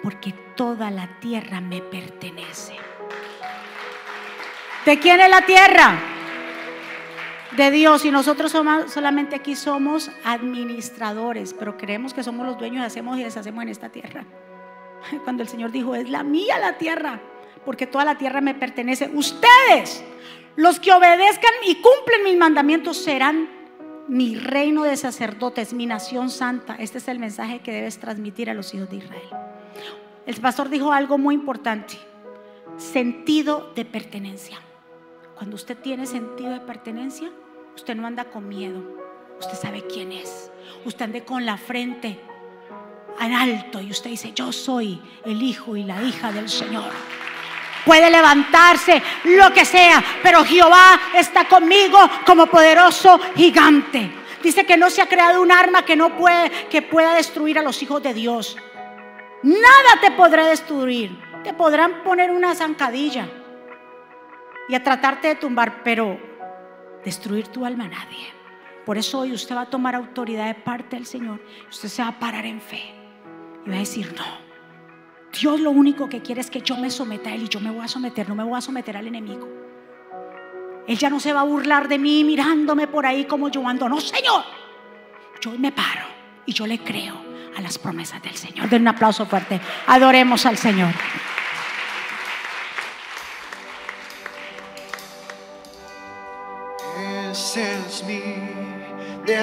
porque toda la tierra me pertenece. ¿De quién es la tierra? De Dios. Y nosotros somos, solamente aquí somos administradores, pero creemos que somos los dueños hacemos y deshacemos en esta tierra. Cuando el Señor dijo, es la mía la tierra, porque toda la tierra me pertenece. Ustedes, los que obedezcan y cumplen mis mandamientos, serán mi reino de sacerdotes, mi nación santa. Este es el mensaje que debes transmitir a los hijos de Israel. El pastor dijo algo muy importante, sentido de pertenencia. Cuando usted tiene sentido de pertenencia, usted no anda con miedo, usted sabe quién es. Usted anda con la frente en alto y usted dice, yo soy el hijo y la hija del Señor. Puede levantarse lo que sea, pero Jehová está conmigo como poderoso gigante. Dice que no se ha creado un arma que no puede que pueda destruir a los hijos de Dios. Nada te podrá destruir. Te podrán poner una zancadilla y a tratarte de tumbar, pero destruir tu alma nadie. Por eso hoy usted va a tomar autoridad de parte del Señor. Usted se va a parar en fe y va a decir, no, Dios lo único que quiere es que yo me someta a Él y yo me voy a someter, no me voy a someter al enemigo. Él ya no se va a burlar de mí mirándome por ahí como yo ando. No, Señor. Yo me paro y yo le creo a las promesas del Señor. Den un aplauso fuerte. Adoremos al Señor.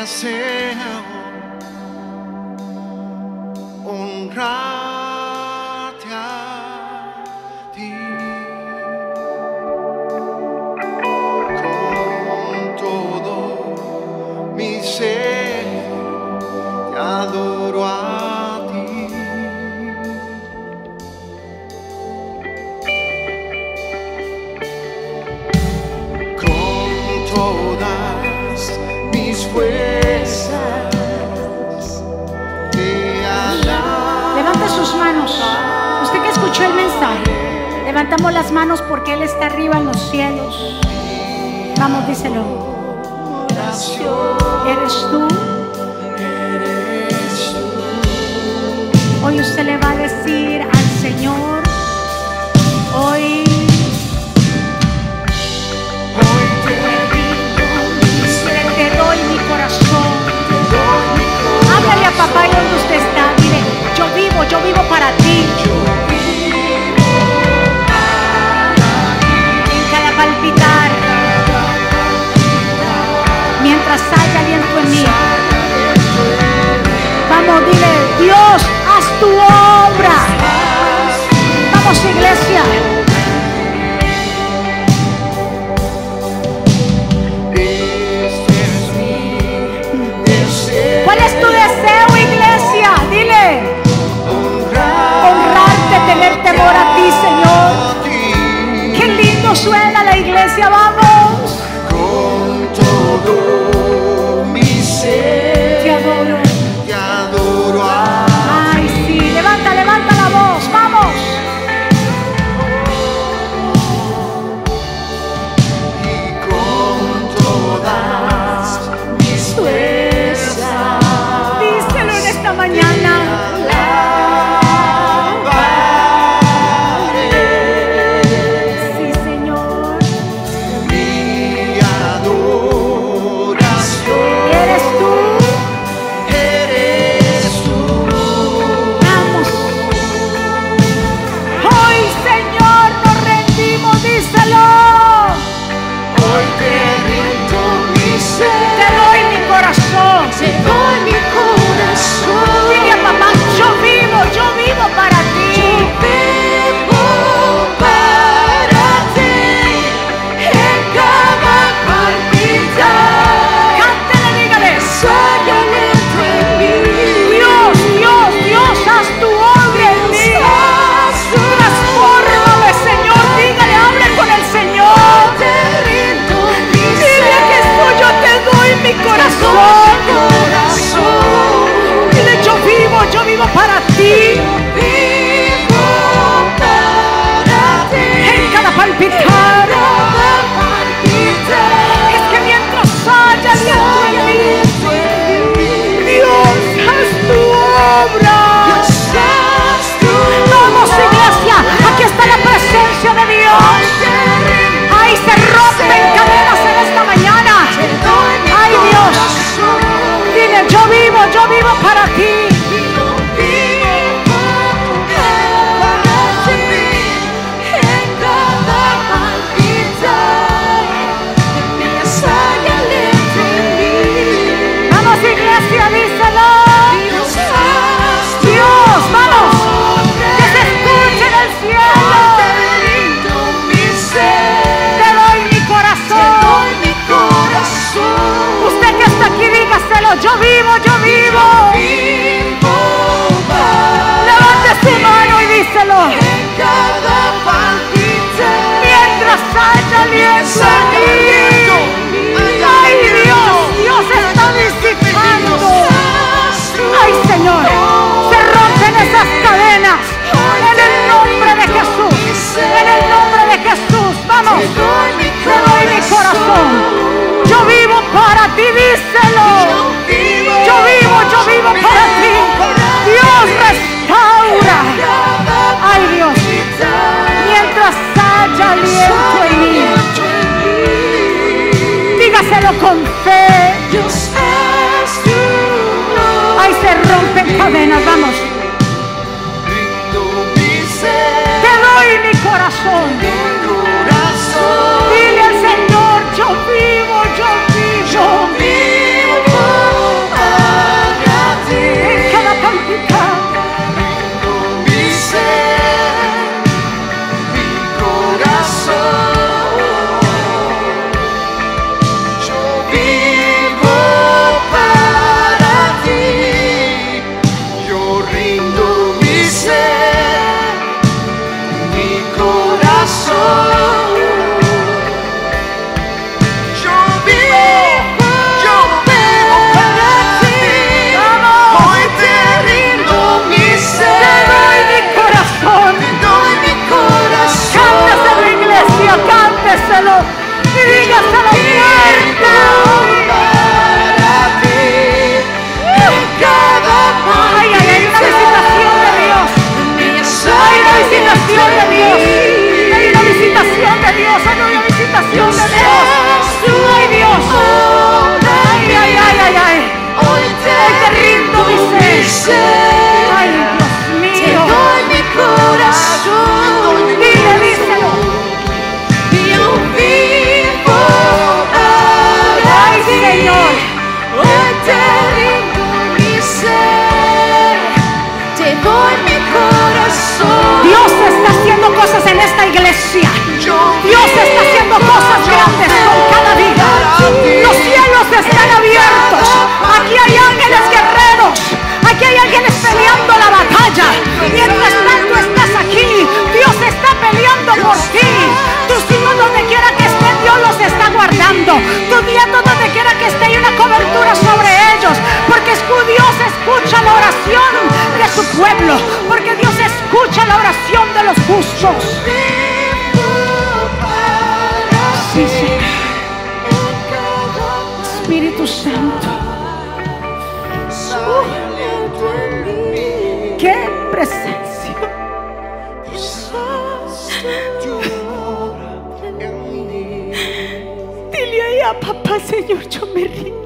myself Levantamos las manos porque Él está arriba en los cielos. Vamos, díselo. Eres tú. Hoy usted le va a decir al Señor. Hoy Hoy te doy Háblale a papá y donde usted está. Dile, yo vivo, yo vivo para ti. Palpitar. Mientras haya aliento en mí. Vamos, dile, Dios, haz tu obra. Vamos, iglesia. La iglesia, escucha la oración de los justos. Sí, Señor. Espíritu Santo. ¡Qué presencia! Dile ahí a papá, Señor, yo me rindo.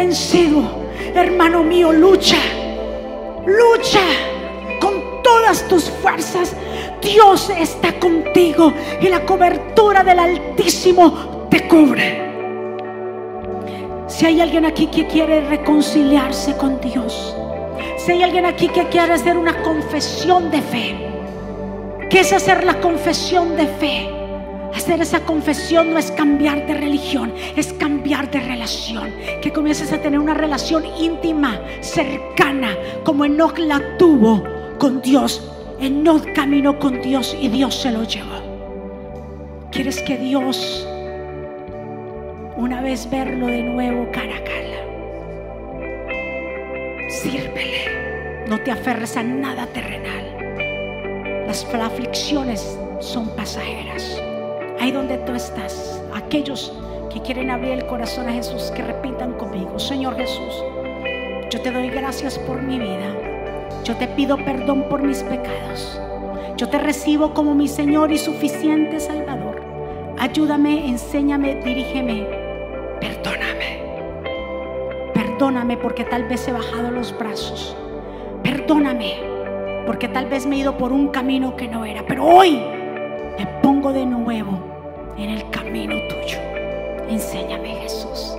Vencido, hermano mío, lucha. Lucha con todas tus fuerzas. Dios está contigo y la cobertura del Altísimo te cubre. Si hay alguien aquí que quiere reconciliarse con Dios, si hay alguien aquí que quiere hacer una confesión de fe, ¿qué es hacer la confesión de fe? Hacer esa confesión no es cambiar de religión, es cambiar de relación. Que comiences a tener una relación íntima, cercana, como Enoch la tuvo con Dios. Enoch caminó con Dios y Dios se lo llevó. ¿Quieres que Dios una vez verlo de nuevo cara a cara? Sírvele. No te aferres a nada terrenal. Las aflicciones son pasajeras. Ahí donde tú estás, aquellos que quieren abrir el corazón a Jesús, que repitan conmigo, Señor Jesús, yo te doy gracias por mi vida. Yo te pido perdón por mis pecados. Yo te recibo como mi Señor y suficiente Salvador. Ayúdame, enséñame, dirígeme. Perdóname. Perdóname porque tal vez he bajado los brazos. Perdóname porque tal vez me he ido por un camino que no era. Pero hoy me pongo de nuevo en el camino tuyo. Enséñame Jesús.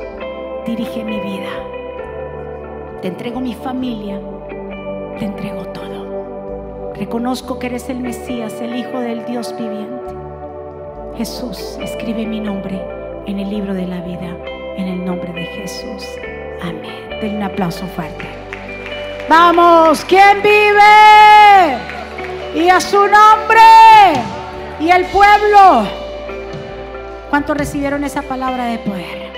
Dirige mi vida. Te entrego mi familia. Te entrego todo. Reconozco que eres el Mesías, el Hijo del Dios viviente. Jesús, escribe mi nombre en el libro de la vida, en el nombre de Jesús. Amén. Denle un aplauso fuerte. Vamos, ¿quién vive? Y a su nombre. Y el pueblo. ¿Cuántos recibieron esa palabra de poder?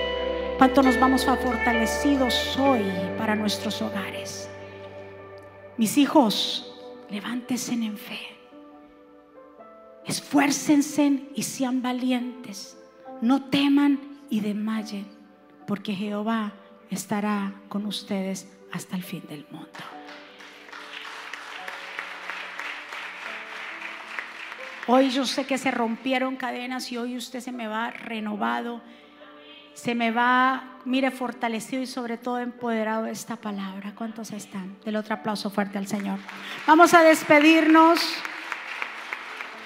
¿Cuánto nos vamos a fortalecidos hoy para nuestros hogares? Mis hijos, levántense en fe. Esfuércense y sean valientes. No teman y desmayen, porque Jehová estará con ustedes hasta el fin del mundo. Hoy yo sé que se rompieron cadenas y hoy usted se me va renovado, se me va, mire, fortalecido y sobre todo empoderado de esta palabra. ¿Cuántos están? Del otro aplauso fuerte al Señor. Vamos a despedirnos.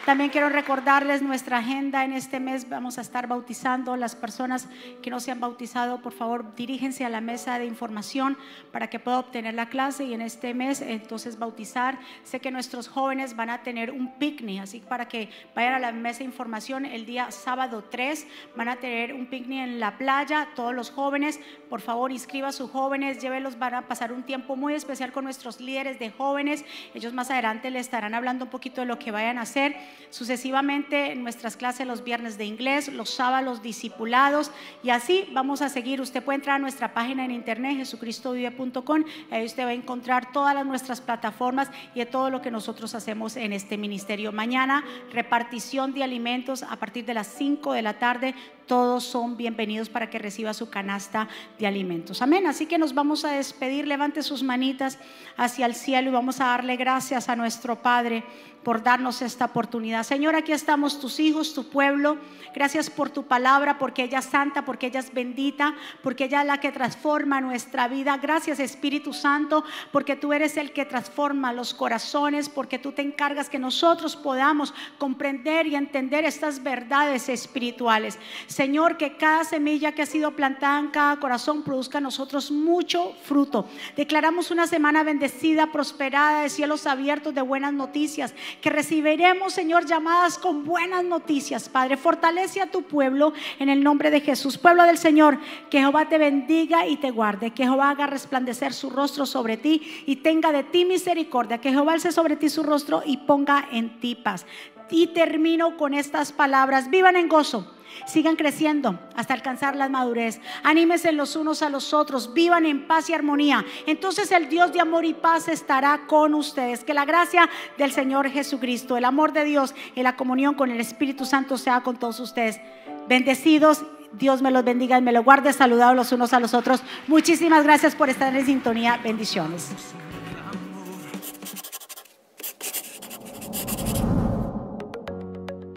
También quiero recordarles nuestra agenda en este mes. Vamos a estar bautizando. Las personas que no se han bautizado, por favor, diríjense a la mesa de información para que pueda obtener la clase y en este mes entonces bautizar. Sé que nuestros jóvenes van a tener un picnic, así para que vayan a la mesa de información el día sábado 3. Van a tener un picnic en la playa. Todos los jóvenes, por favor, inscriba a sus jóvenes, llévelos. Van a pasar un tiempo muy especial con nuestros líderes de jóvenes. Ellos más adelante le estarán hablando un poquito de lo que vayan a hacer. Sucesivamente en nuestras clases los viernes de inglés, los sábados discipulados y así vamos a seguir. Usted puede entrar a nuestra página en internet jesucristovive.com, ahí usted va a encontrar todas las nuestras plataformas y todo lo que nosotros hacemos en este ministerio. Mañana repartición de alimentos a partir de las 5 de la tarde, todos son bienvenidos para que reciba su canasta de alimentos. Amén. Así que nos vamos a despedir. Levante sus manitas hacia el cielo y vamos a darle gracias a nuestro Padre por darnos esta oportunidad. Señor, aquí estamos tus hijos, tu pueblo. Gracias por tu palabra, porque ella es santa, porque ella es bendita, porque ella es la que transforma nuestra vida. Gracias Espíritu Santo, porque tú eres el que transforma los corazones, porque tú te encargas que nosotros podamos comprender y entender estas verdades espirituales. Señor, que cada semilla que ha sido plantada en cada corazón produzca a nosotros mucho fruto. Declaramos una semana bendecida, prosperada, de cielos abiertos, de buenas noticias, que recibiremos, Señor, llamadas con buenas noticias, Padre. Fortalece a tu pueblo en el nombre de Jesús. Pueblo del Señor, que Jehová te bendiga y te guarde, que Jehová haga resplandecer su rostro sobre ti y tenga de ti misericordia, que Jehová alce sobre ti su rostro y ponga en ti paz. Y termino con estas palabras, vivan en gozo Sigan creciendo hasta alcanzar la madurez. Anímense los unos a los otros. Vivan en paz y armonía. Entonces el Dios de amor y paz estará con ustedes. Que la gracia del Señor Jesucristo, el amor de Dios y la comunión con el Espíritu Santo sea con todos ustedes. Bendecidos. Dios me los bendiga y me los guarde saludados los unos a los otros. Muchísimas gracias por estar en sintonía. Bendiciones.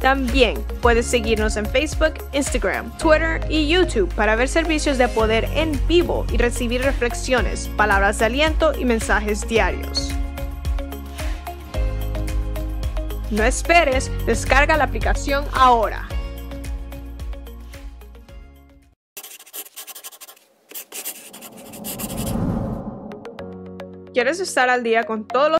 También puedes seguirnos en Facebook, Instagram, Twitter y YouTube para ver servicios de poder en vivo y recibir reflexiones, palabras de aliento y mensajes diarios. No esperes, descarga la aplicación ahora. ¿Quieres estar al día con todos los